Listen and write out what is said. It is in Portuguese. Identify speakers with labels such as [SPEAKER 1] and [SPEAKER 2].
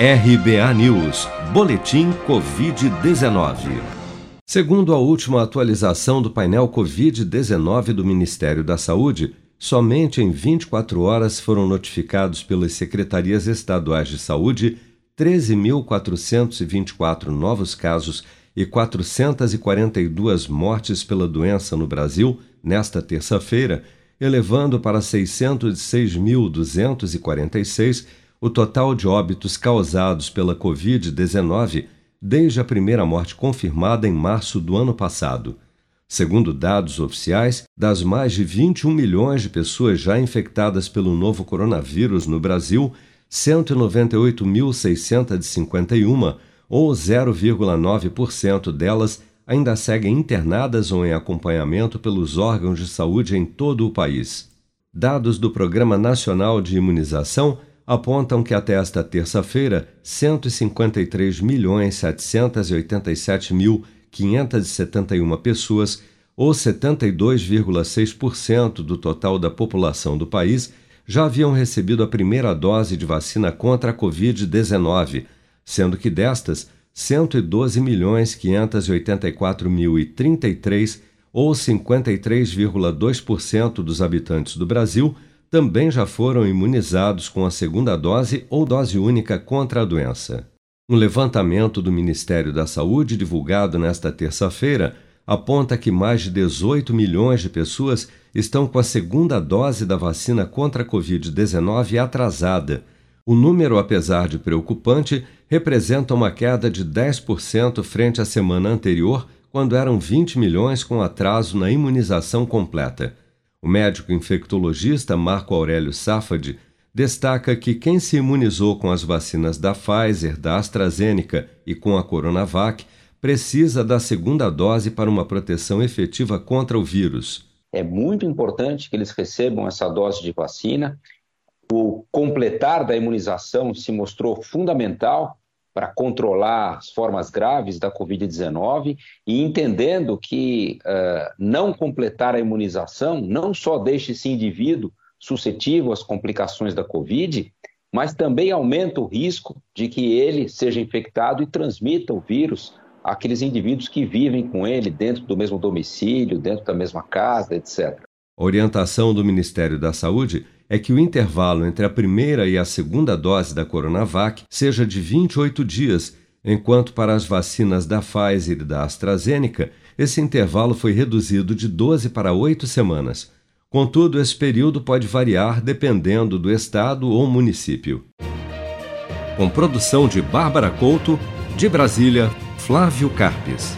[SPEAKER 1] RBA News, Boletim Covid-19. Segundo a última atualização do painel Covid-19 do Ministério da Saúde, somente em 24 horas foram notificados pelas secretarias estaduais de saúde 13.424 novos casos e 442 mortes pela doença no Brasil nesta terça-feira, elevando para 606.246 o total de óbitos causados pela Covid-19 desde a primeira morte confirmada em março do ano passado. Segundo dados oficiais, das mais de 21 milhões de pessoas já infectadas pelo novo coronavírus no Brasil, 198.651, ou 0,9% delas, ainda seguem internadas ou em acompanhamento pelos órgãos de saúde em todo o país. Dados do Programa Nacional de Imunização apontam que até esta terça-feira, 153.787.571 pessoas, ou 72,6% do total da população do país, já haviam recebido a primeira dose de vacina contra a Covid-19, sendo que destas, 112.584.033, ou 53,2% dos habitantes do Brasil, também já foram imunizados com a segunda dose ou dose única contra a doença. Um levantamento do Ministério da Saúde, divulgado nesta terça-feira, aponta que mais de 18 milhões de pessoas estão com a segunda dose da vacina contra a Covid-19 atrasada. O número, apesar de preocupante, representa uma queda de 10% frente à semana anterior, quando eram 20 milhões com atraso na imunização completa. O médico infectologista Marco Aurélio Safad destaca que quem se imunizou com as vacinas da Pfizer, da AstraZeneca e com a Coronavac precisa da segunda dose para uma proteção efetiva contra o vírus.
[SPEAKER 2] É muito importante que eles recebam essa dose de vacina. O completar da imunização se mostrou fundamental para controlar as formas graves da Covid-19 e entendendo que uh, não completar a imunização não só deixa esse indivíduo suscetível às complicações da Covid, mas também aumenta o risco de que ele seja infectado e transmita o vírus àqueles indivíduos que vivem com ele dentro do mesmo domicílio, dentro da mesma casa, etc.
[SPEAKER 1] Orientação do Ministério da Saúde é que o intervalo entre a primeira e a segunda dose da Coronavac seja de 28 dias, enquanto para as vacinas da Pfizer e da AstraZeneca, esse intervalo foi reduzido de 12 para 8 semanas. Contudo, esse período pode variar dependendo do estado ou município. Com produção de Bárbara Couto, de Brasília, Flávio Carpes.